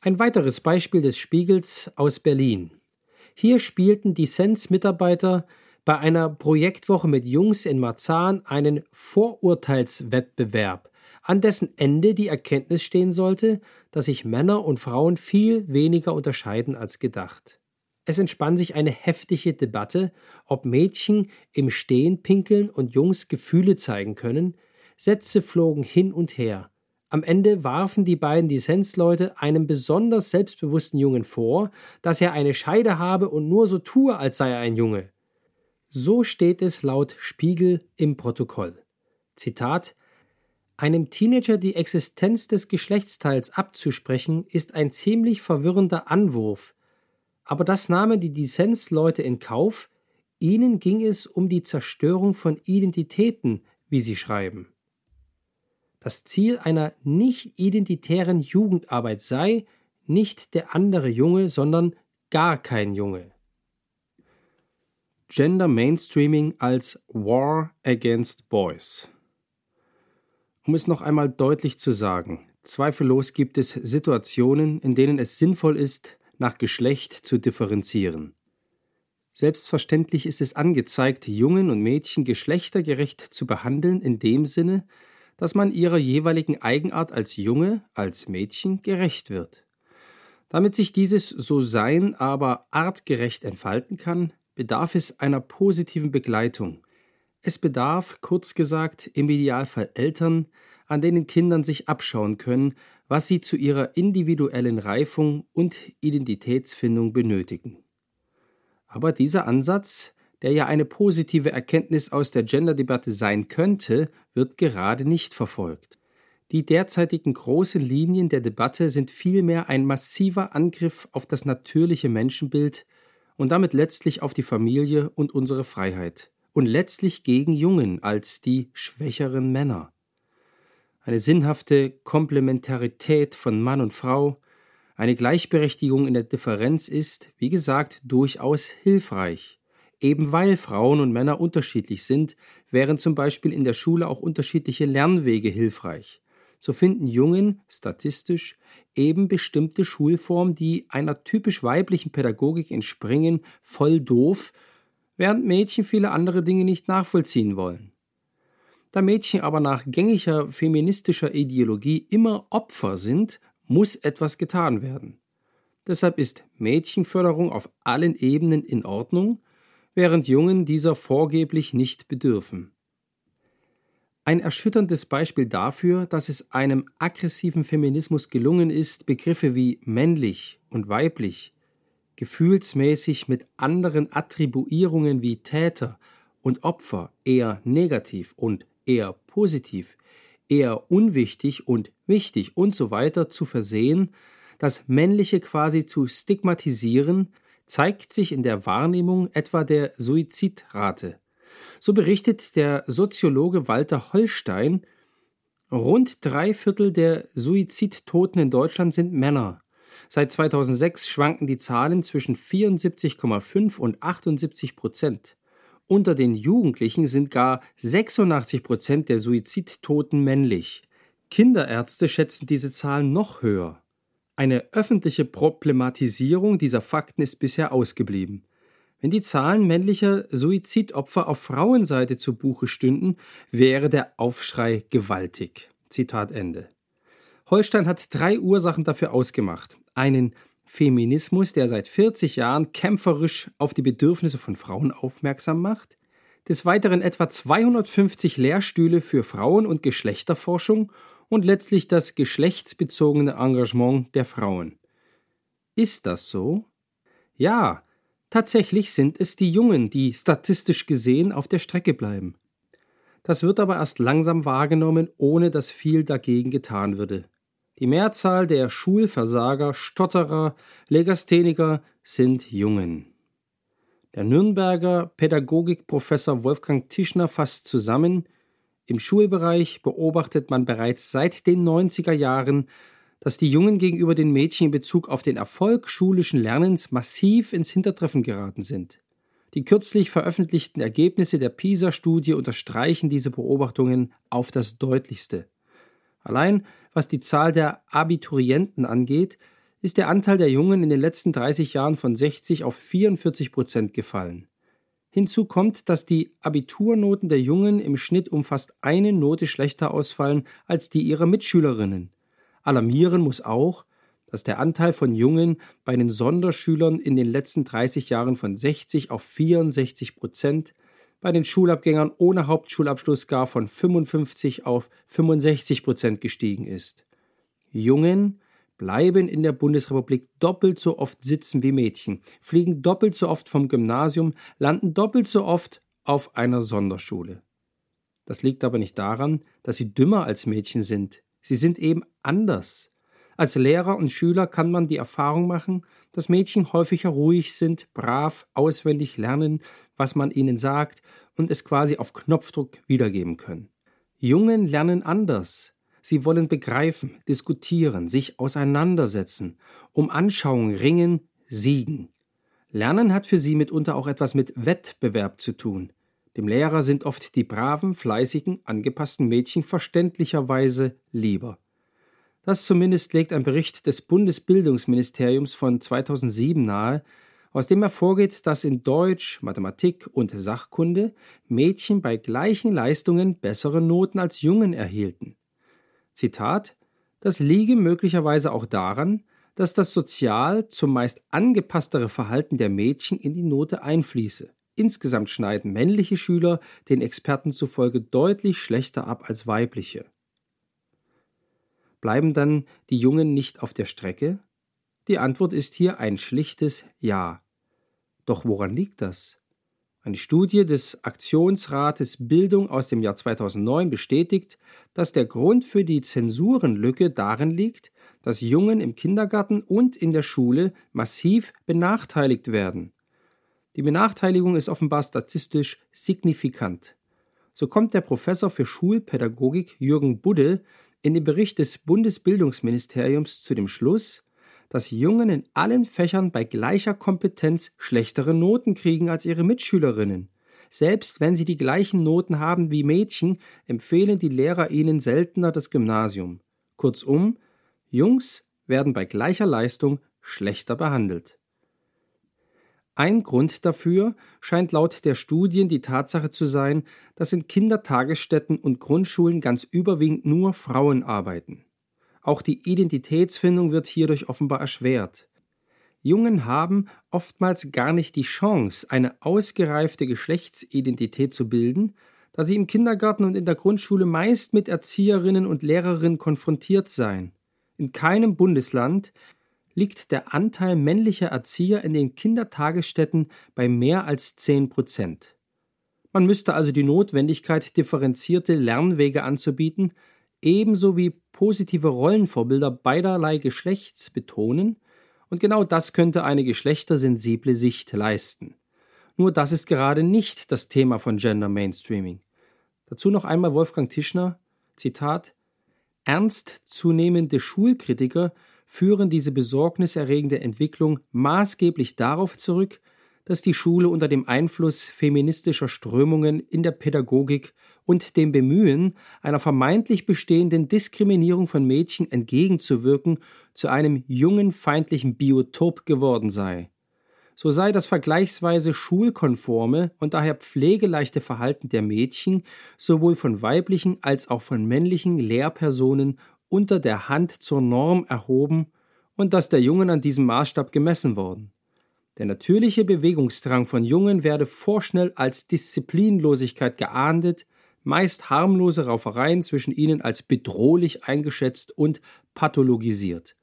Ein weiteres Beispiel des Spiegels aus Berlin. Hier spielten die Sens-Mitarbeiter bei einer Projektwoche mit Jungs in Marzahn einen Vorurteilswettbewerb, an dessen Ende die Erkenntnis stehen sollte, dass sich Männer und Frauen viel weniger unterscheiden als gedacht. Es entspann sich eine heftige Debatte, ob Mädchen im Stehen pinkeln und Jungs Gefühle zeigen können. Sätze flogen hin und her. Am Ende warfen die beiden Dissensleute einem besonders selbstbewussten Jungen vor, dass er eine Scheide habe und nur so tue, als sei er ein Junge. So steht es laut Spiegel im Protokoll. Zitat Einem Teenager die Existenz des Geschlechtsteils abzusprechen, ist ein ziemlich verwirrender Anwurf. Aber das nahmen die Dissensleute in Kauf, ihnen ging es um die Zerstörung von Identitäten, wie sie schreiben. Das Ziel einer nicht identitären Jugendarbeit sei nicht der andere Junge, sondern gar kein Junge. Gender Mainstreaming als War against Boys. Um es noch einmal deutlich zu sagen, zweifellos gibt es Situationen, in denen es sinnvoll ist, nach Geschlecht zu differenzieren. Selbstverständlich ist es angezeigt, Jungen und Mädchen geschlechtergerecht zu behandeln, in dem Sinne, dass man ihrer jeweiligen Eigenart als Junge, als Mädchen gerecht wird. Damit sich dieses So-Sein aber artgerecht entfalten kann, bedarf es einer positiven Begleitung. Es bedarf, kurz gesagt, im Idealfall Eltern, an denen Kindern sich abschauen können, was sie zu ihrer individuellen Reifung und Identitätsfindung benötigen. Aber dieser Ansatz der ja eine positive Erkenntnis aus der Gender-Debatte sein könnte, wird gerade nicht verfolgt. Die derzeitigen großen Linien der Debatte sind vielmehr ein massiver Angriff auf das natürliche Menschenbild und damit letztlich auf die Familie und unsere Freiheit und letztlich gegen Jungen als die schwächeren Männer. Eine sinnhafte Komplementarität von Mann und Frau, eine Gleichberechtigung in der Differenz ist, wie gesagt, durchaus hilfreich eben weil Frauen und Männer unterschiedlich sind, wären zum Beispiel in der Schule auch unterschiedliche Lernwege hilfreich. So finden Jungen statistisch eben bestimmte Schulformen, die einer typisch weiblichen Pädagogik entspringen, voll doof, während Mädchen viele andere Dinge nicht nachvollziehen wollen. Da Mädchen aber nach gängiger feministischer Ideologie immer Opfer sind, muss etwas getan werden. Deshalb ist Mädchenförderung auf allen Ebenen in Ordnung während Jungen dieser vorgeblich nicht bedürfen. Ein erschütterndes Beispiel dafür, dass es einem aggressiven Feminismus gelungen ist, Begriffe wie männlich und weiblich gefühlsmäßig mit anderen Attribuierungen wie Täter und Opfer eher negativ und eher positiv, eher unwichtig und wichtig und so weiter zu versehen, das Männliche quasi zu stigmatisieren, zeigt sich in der Wahrnehmung etwa der Suizidrate. So berichtet der Soziologe Walter Holstein, rund drei Viertel der Suizidtoten in Deutschland sind Männer. Seit 2006 schwanken die Zahlen zwischen 74,5 und 78 Prozent. Unter den Jugendlichen sind gar 86 Prozent der Suizidtoten männlich. Kinderärzte schätzen diese Zahlen noch höher. Eine öffentliche Problematisierung dieser Fakten ist bisher ausgeblieben. Wenn die Zahlen männlicher Suizidopfer auf Frauenseite zu Buche stünden, wäre der Aufschrei gewaltig. Zitat Ende. Holstein hat drei Ursachen dafür ausgemacht. Einen Feminismus, der seit 40 Jahren kämpferisch auf die Bedürfnisse von Frauen aufmerksam macht, des Weiteren etwa 250 Lehrstühle für Frauen- und Geschlechterforschung und letztlich das geschlechtsbezogene Engagement der Frauen. Ist das so? Ja, tatsächlich sind es die Jungen, die statistisch gesehen auf der Strecke bleiben. Das wird aber erst langsam wahrgenommen, ohne dass viel dagegen getan würde. Die Mehrzahl der Schulversager, Stotterer, Legastheniker sind Jungen. Der Nürnberger Pädagogikprofessor Wolfgang Tischner fasst zusammen, im Schulbereich beobachtet man bereits seit den 90er Jahren, dass die Jungen gegenüber den Mädchen in Bezug auf den Erfolg schulischen Lernens massiv ins Hintertreffen geraten sind. Die kürzlich veröffentlichten Ergebnisse der PISA-Studie unterstreichen diese Beobachtungen auf das deutlichste. Allein was die Zahl der Abiturienten angeht, ist der Anteil der Jungen in den letzten 30 Jahren von 60 auf 44 Prozent gefallen. Hinzu kommt, dass die Abiturnoten der Jungen im Schnitt um fast eine Note schlechter ausfallen als die ihrer Mitschülerinnen. Alarmieren muss auch, dass der Anteil von Jungen bei den Sonderschülern in den letzten 30 Jahren von 60 auf 64 Prozent, bei den Schulabgängern ohne Hauptschulabschluss gar von 55 auf 65 Prozent gestiegen ist. Jungen bleiben in der Bundesrepublik doppelt so oft sitzen wie Mädchen, fliegen doppelt so oft vom Gymnasium, landen doppelt so oft auf einer Sonderschule. Das liegt aber nicht daran, dass sie dümmer als Mädchen sind. Sie sind eben anders. Als Lehrer und Schüler kann man die Erfahrung machen, dass Mädchen häufiger ruhig sind, brav, auswendig lernen, was man ihnen sagt und es quasi auf Knopfdruck wiedergeben können. Jungen lernen anders. Sie wollen begreifen, diskutieren, sich auseinandersetzen, um Anschauung ringen, siegen. Lernen hat für sie mitunter auch etwas mit Wettbewerb zu tun. Dem Lehrer sind oft die braven, fleißigen, angepassten Mädchen verständlicherweise lieber. Das zumindest legt ein Bericht des Bundesbildungsministeriums von 2007 nahe, aus dem hervorgeht, dass in Deutsch, Mathematik und Sachkunde Mädchen bei gleichen Leistungen bessere Noten als Jungen erhielten. Zitat, das liege möglicherweise auch daran, dass das sozial zumeist angepasstere Verhalten der Mädchen in die Note einfließe. Insgesamt schneiden männliche Schüler den Experten zufolge deutlich schlechter ab als weibliche. Bleiben dann die Jungen nicht auf der Strecke? Die Antwort ist hier ein schlichtes Ja. Doch woran liegt das? Eine Studie des Aktionsrates Bildung aus dem Jahr 2009 bestätigt, dass der Grund für die Zensurenlücke darin liegt, dass Jungen im Kindergarten und in der Schule massiv benachteiligt werden. Die Benachteiligung ist offenbar statistisch signifikant. So kommt der Professor für Schulpädagogik Jürgen Budde in dem Bericht des Bundesbildungsministeriums zu dem Schluss, dass Jungen in allen Fächern bei gleicher Kompetenz schlechtere Noten kriegen als ihre Mitschülerinnen. Selbst wenn sie die gleichen Noten haben wie Mädchen, empfehlen die Lehrer ihnen seltener das Gymnasium. Kurzum, Jungs werden bei gleicher Leistung schlechter behandelt. Ein Grund dafür scheint laut der Studien die Tatsache zu sein, dass in Kindertagesstätten und Grundschulen ganz überwiegend nur Frauen arbeiten. Auch die Identitätsfindung wird hierdurch offenbar erschwert. Jungen haben oftmals gar nicht die Chance, eine ausgereifte Geschlechtsidentität zu bilden, da sie im Kindergarten und in der Grundschule meist mit Erzieherinnen und Lehrerinnen konfrontiert seien. In keinem Bundesland liegt der Anteil männlicher Erzieher in den Kindertagesstätten bei mehr als 10 Prozent. Man müsste also die Notwendigkeit, differenzierte Lernwege anzubieten, ebenso wie positive Rollenvorbilder beiderlei Geschlechts betonen, und genau das könnte eine geschlechtersensible Sicht leisten. Nur das ist gerade nicht das Thema von Gender Mainstreaming. Dazu noch einmal Wolfgang Tischner, Zitat, Ernstzunehmende Schulkritiker führen diese besorgniserregende Entwicklung maßgeblich darauf zurück, dass die Schule unter dem Einfluss feministischer Strömungen in der Pädagogik und dem Bemühen, einer vermeintlich bestehenden Diskriminierung von Mädchen entgegenzuwirken, zu einem jungenfeindlichen Biotop geworden sei. So sei das vergleichsweise schulkonforme und daher pflegeleichte Verhalten der Mädchen sowohl von weiblichen als auch von männlichen Lehrpersonen unter der Hand zur Norm erhoben und dass der Jungen an diesem Maßstab gemessen worden. Der natürliche Bewegungsdrang von Jungen werde vorschnell als Disziplinlosigkeit geahndet, meist harmlose Raufereien zwischen ihnen als bedrohlich eingeschätzt und pathologisiert.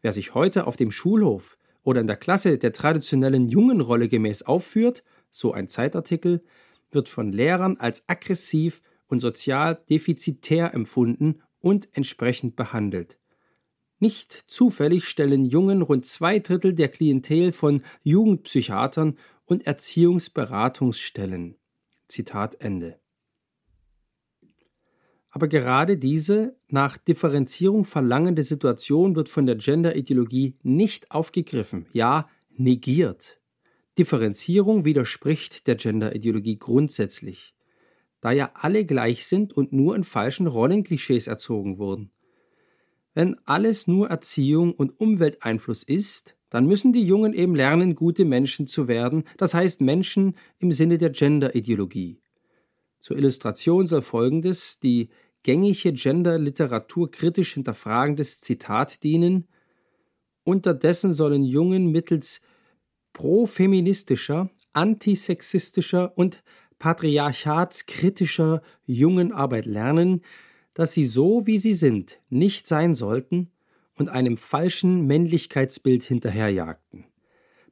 Wer sich heute auf dem Schulhof oder in der Klasse der traditionellen Jungenrolle gemäß aufführt, so ein Zeitartikel, wird von Lehrern als aggressiv und sozial defizitär empfunden und entsprechend behandelt. Nicht zufällig stellen Jungen rund zwei Drittel der Klientel von Jugendpsychiatern und Erziehungsberatungsstellen. Zitat Ende. Aber gerade diese nach Differenzierung verlangende Situation wird von der Gender-Ideologie nicht aufgegriffen, ja negiert. Differenzierung widerspricht der Gender-Ideologie grundsätzlich, da ja alle gleich sind und nur in falschen Rollenklischees erzogen wurden. Wenn alles nur Erziehung und Umwelteinfluss ist, dann müssen die Jungen eben lernen, gute Menschen zu werden, das heißt Menschen im Sinne der Gender-Ideologie. Zur Illustration soll folgendes, die gängige Gender-Literatur kritisch hinterfragendes Zitat dienen. Unterdessen sollen Jungen mittels profeministischer, antisexistischer und patriarchatskritischer Jungenarbeit lernen, dass sie so, wie sie sind, nicht sein sollten und einem falschen Männlichkeitsbild hinterherjagten.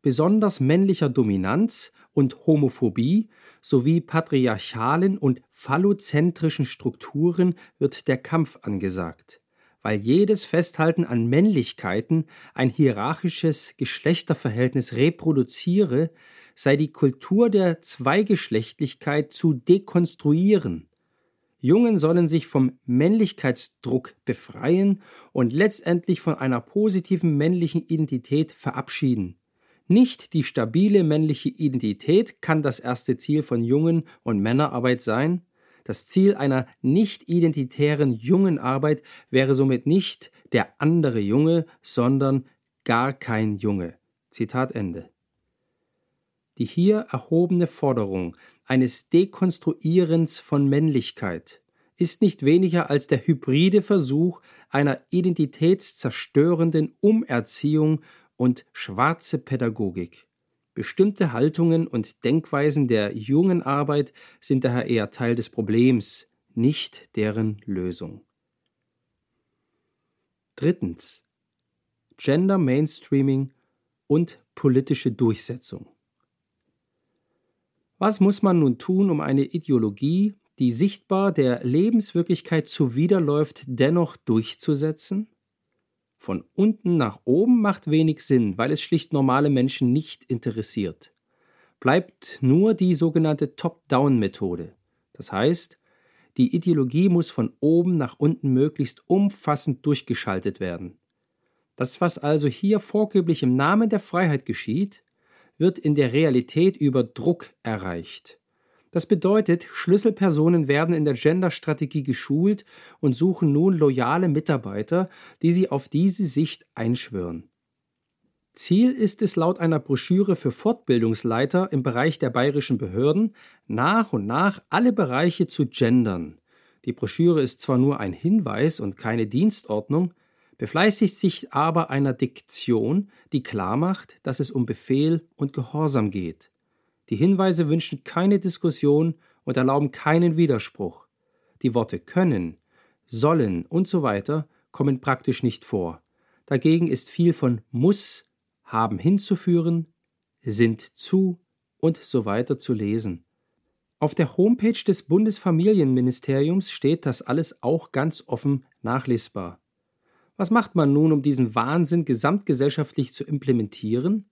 Besonders männlicher Dominanz und Homophobie sowie patriarchalen und phallozentrischen Strukturen wird der Kampf angesagt weil jedes Festhalten an Männlichkeiten ein hierarchisches Geschlechterverhältnis reproduziere, sei die Kultur der Zweigeschlechtlichkeit zu dekonstruieren. Jungen sollen sich vom Männlichkeitsdruck befreien und letztendlich von einer positiven männlichen Identität verabschieden. Nicht die stabile männliche Identität kann das erste Ziel von Jungen und Männerarbeit sein, das Ziel einer nicht identitären jungen Arbeit wäre somit nicht der andere Junge, sondern gar kein Junge. Zitat Ende. Die hier erhobene Forderung eines Dekonstruierens von Männlichkeit ist nicht weniger als der hybride Versuch einer identitätszerstörenden Umerziehung und schwarze Pädagogik. Bestimmte Haltungen und Denkweisen der jungen Arbeit sind daher eher Teil des Problems, nicht deren Lösung. Drittens. Gender Mainstreaming und politische Durchsetzung. Was muss man nun tun, um eine Ideologie, die sichtbar der Lebenswirklichkeit zuwiderläuft, dennoch durchzusetzen? Von unten nach oben macht wenig Sinn, weil es schlicht normale Menschen nicht interessiert. Bleibt nur die sogenannte Top-Down-Methode. Das heißt, die Ideologie muss von oben nach unten möglichst umfassend durchgeschaltet werden. Das, was also hier vorgeblich im Namen der Freiheit geschieht, wird in der Realität über Druck erreicht. Das bedeutet, Schlüsselpersonen werden in der Gender-Strategie geschult und suchen nun loyale Mitarbeiter, die sie auf diese Sicht einschwören. Ziel ist es laut einer Broschüre für Fortbildungsleiter im Bereich der bayerischen Behörden, nach und nach alle Bereiche zu gendern. Die Broschüre ist zwar nur ein Hinweis und keine Dienstordnung, befleißigt sich aber einer Diktion, die klarmacht, dass es um Befehl und Gehorsam geht. Die Hinweise wünschen keine Diskussion und erlauben keinen Widerspruch. Die Worte können, sollen und so weiter kommen praktisch nicht vor. Dagegen ist viel von muss, haben hinzuführen, sind zu und so weiter zu lesen. Auf der Homepage des Bundesfamilienministeriums steht das alles auch ganz offen nachlesbar. Was macht man nun, um diesen Wahnsinn gesamtgesellschaftlich zu implementieren?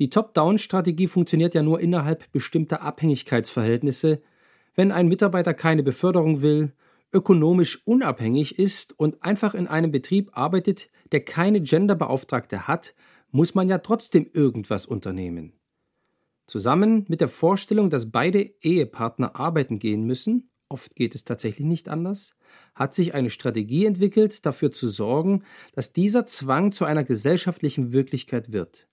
Die Top-Down-Strategie funktioniert ja nur innerhalb bestimmter Abhängigkeitsverhältnisse. Wenn ein Mitarbeiter keine Beförderung will, ökonomisch unabhängig ist und einfach in einem Betrieb arbeitet, der keine Genderbeauftragte hat, muss man ja trotzdem irgendwas unternehmen. Zusammen mit der Vorstellung, dass beide Ehepartner arbeiten gehen müssen, oft geht es tatsächlich nicht anders, hat sich eine Strategie entwickelt, dafür zu sorgen, dass dieser Zwang zu einer gesellschaftlichen Wirklichkeit wird.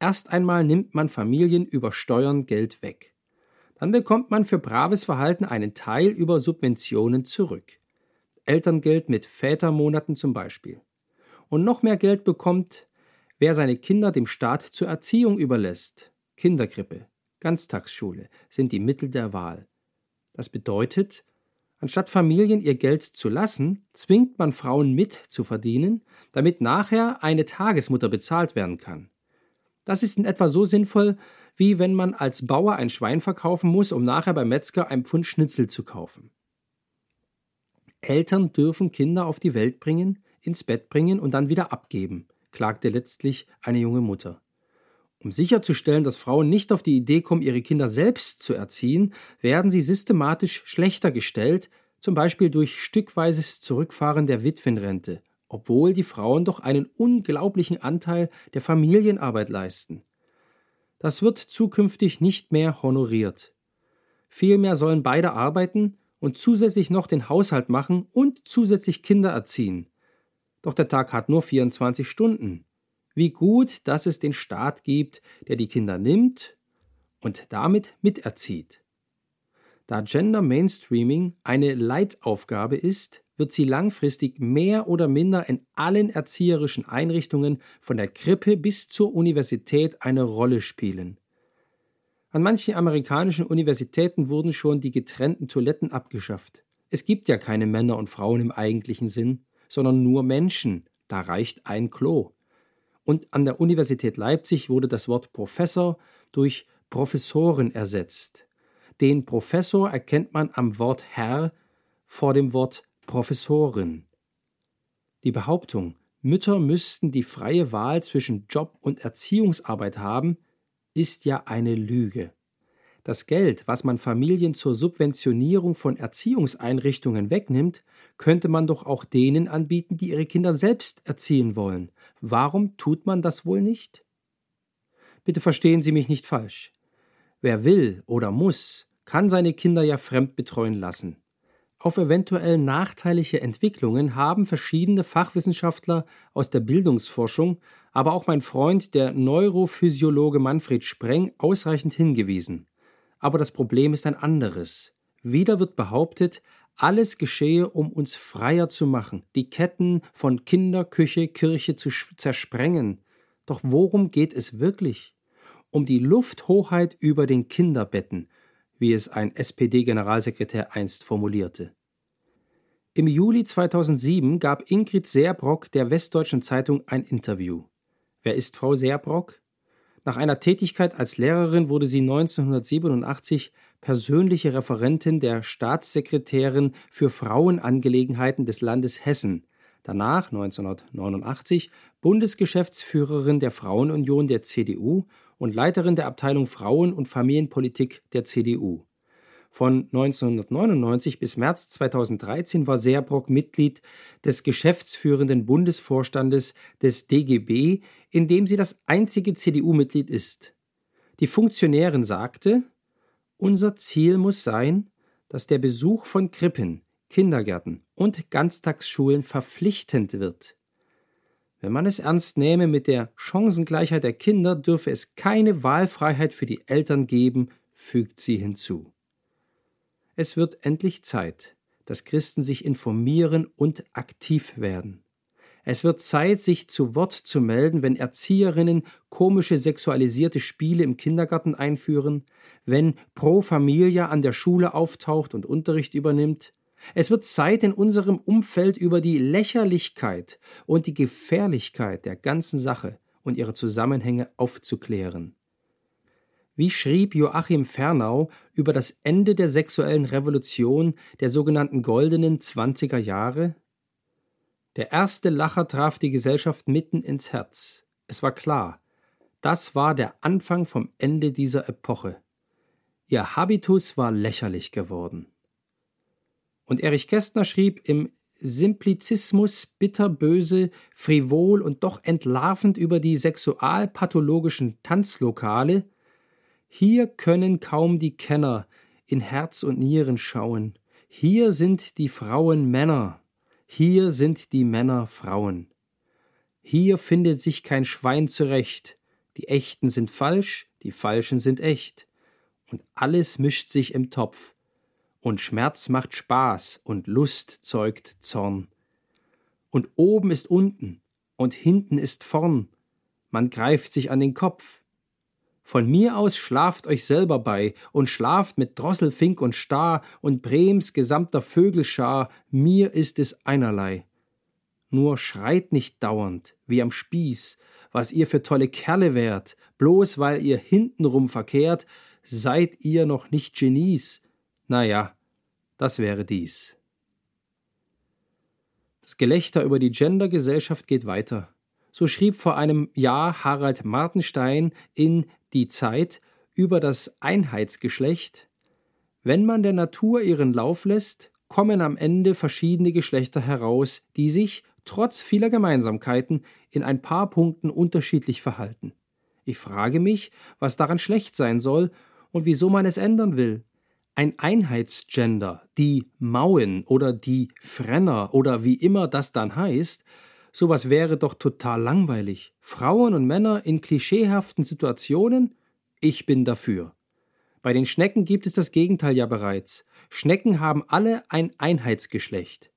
Erst einmal nimmt man Familien über Steuern Geld weg. Dann bekommt man für braves Verhalten einen Teil über Subventionen zurück. Elterngeld mit Vätermonaten zum Beispiel. Und noch mehr Geld bekommt, wer seine Kinder dem Staat zur Erziehung überlässt. Kinderkrippe, Ganztagsschule sind die Mittel der Wahl. Das bedeutet, anstatt Familien ihr Geld zu lassen, zwingt man Frauen mit zu verdienen, damit nachher eine Tagesmutter bezahlt werden kann. Das ist in etwa so sinnvoll, wie wenn man als Bauer ein Schwein verkaufen muss, um nachher beim Metzger ein Pfund Schnitzel zu kaufen. Eltern dürfen Kinder auf die Welt bringen, ins Bett bringen und dann wieder abgeben, klagte letztlich eine junge Mutter. Um sicherzustellen, dass Frauen nicht auf die Idee kommen, ihre Kinder selbst zu erziehen, werden sie systematisch schlechter gestellt, zum Beispiel durch stückweises Zurückfahren der Witwenrente obwohl die Frauen doch einen unglaublichen Anteil der Familienarbeit leisten. Das wird zukünftig nicht mehr honoriert. Vielmehr sollen beide arbeiten und zusätzlich noch den Haushalt machen und zusätzlich Kinder erziehen. Doch der Tag hat nur 24 Stunden. Wie gut, dass es den Staat gibt, der die Kinder nimmt und damit miterzieht. Da Gender Mainstreaming eine Leitaufgabe ist, wird sie langfristig mehr oder minder in allen erzieherischen Einrichtungen von der Krippe bis zur Universität eine Rolle spielen. An manchen amerikanischen Universitäten wurden schon die getrennten Toiletten abgeschafft. Es gibt ja keine Männer und Frauen im eigentlichen Sinn, sondern nur Menschen. Da reicht ein Klo. Und an der Universität Leipzig wurde das Wort Professor durch Professoren ersetzt. Den Professor erkennt man am Wort Herr vor dem Wort Professorin. Die Behauptung, Mütter müssten die freie Wahl zwischen Job und Erziehungsarbeit haben, ist ja eine Lüge. Das Geld, was man Familien zur Subventionierung von Erziehungseinrichtungen wegnimmt, könnte man doch auch denen anbieten, die ihre Kinder selbst erziehen wollen. Warum tut man das wohl nicht? Bitte verstehen Sie mich nicht falsch. Wer will oder muss, kann seine Kinder ja fremd betreuen lassen. Auf eventuell nachteilige Entwicklungen haben verschiedene Fachwissenschaftler aus der Bildungsforschung, aber auch mein Freund, der Neurophysiologe Manfred Spreng, ausreichend hingewiesen. Aber das Problem ist ein anderes. Wieder wird behauptet, alles geschehe, um uns freier zu machen, die Ketten von Kinder, Küche, Kirche zu zersprengen. Doch worum geht es wirklich? Um die Lufthoheit über den Kinderbetten, wie es ein SPD-Generalsekretär einst formulierte. Im Juli 2007 gab Ingrid Seerbrock der Westdeutschen Zeitung ein Interview. Wer ist Frau Seerbrock? Nach einer Tätigkeit als Lehrerin wurde sie 1987 persönliche Referentin der Staatssekretärin für Frauenangelegenheiten des Landes Hessen, danach 1989 Bundesgeschäftsführerin der Frauenunion der CDU und Leiterin der Abteilung Frauen- und Familienpolitik der CDU. Von 1999 bis März 2013 war Seerbrock Mitglied des geschäftsführenden Bundesvorstandes des DGB, in dem sie das einzige CDU-Mitglied ist. Die Funktionärin sagte, unser Ziel muss sein, dass der Besuch von Krippen, Kindergärten und Ganztagsschulen verpflichtend wird. Wenn man es ernst nähme mit der Chancengleichheit der Kinder, dürfe es keine Wahlfreiheit für die Eltern geben, fügt sie hinzu. Es wird endlich Zeit, dass Christen sich informieren und aktiv werden. Es wird Zeit, sich zu Wort zu melden, wenn Erzieherinnen komische sexualisierte Spiele im Kindergarten einführen, wenn Pro Familia an der Schule auftaucht und Unterricht übernimmt, es wird Zeit, in unserem Umfeld über die Lächerlichkeit und die Gefährlichkeit der ganzen Sache und ihre Zusammenhänge aufzuklären. Wie schrieb Joachim Fernau über das Ende der sexuellen Revolution der sogenannten goldenen Zwanziger Jahre? Der erste Lacher traf die Gesellschaft mitten ins Herz. Es war klar, das war der Anfang vom Ende dieser Epoche. Ihr Habitus war lächerlich geworden. Und Erich Kästner schrieb im Simplizismus bitterböse, frivol und doch entlarvend über die sexualpathologischen Tanzlokale, hier können kaum die Kenner in Herz und Nieren schauen, hier sind die Frauen Männer, hier sind die Männer Frauen. Hier findet sich kein Schwein zurecht, die Echten sind falsch, die Falschen sind echt, und alles mischt sich im Topf, und Schmerz macht Spaß und Lust zeugt Zorn. Und oben ist unten und hinten ist vorn, man greift sich an den Kopf. Von mir aus schlaft euch selber bei und schlaft mit Drossel, Fink und Star und Brems gesamter Vögelschar, mir ist es einerlei. Nur schreit nicht dauernd, wie am Spieß, was ihr für tolle Kerle wärt, bloß weil ihr hintenrum verkehrt, seid ihr noch nicht Genies, na ja, das wäre dies. Das Gelächter über die Gendergesellschaft geht weiter. So schrieb vor einem Jahr Harald Martenstein in Die Zeit über das Einheitsgeschlecht Wenn man der Natur ihren Lauf lässt, kommen am Ende verschiedene Geschlechter heraus, die sich, trotz vieler Gemeinsamkeiten, in ein paar Punkten unterschiedlich verhalten. Ich frage mich, was daran schlecht sein soll und wieso man es ändern will. Ein Einheitsgender, die Mauen oder die Frenner oder wie immer das dann heißt, sowas wäre doch total langweilig. Frauen und Männer in klischeehaften Situationen? Ich bin dafür. Bei den Schnecken gibt es das Gegenteil ja bereits. Schnecken haben alle ein Einheitsgeschlecht.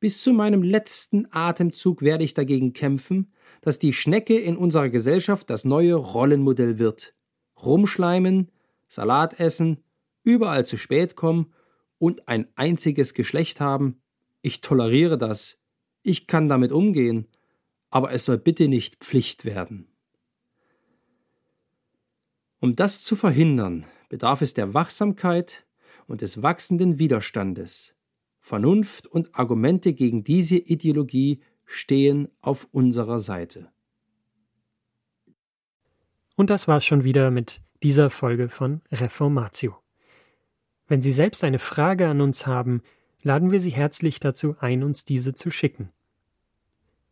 Bis zu meinem letzten Atemzug werde ich dagegen kämpfen, dass die Schnecke in unserer Gesellschaft das neue Rollenmodell wird. Rumschleimen, Salat essen, überall zu spät kommen und ein einziges Geschlecht haben. Ich toleriere das. Ich kann damit umgehen. Aber es soll bitte nicht Pflicht werden. Um das zu verhindern, bedarf es der Wachsamkeit und des wachsenden Widerstandes. Vernunft und Argumente gegen diese Ideologie stehen auf unserer Seite. Und das war's schon wieder mit dieser Folge von Reformatio. Wenn Sie selbst eine Frage an uns haben, laden wir Sie herzlich dazu ein, uns diese zu schicken.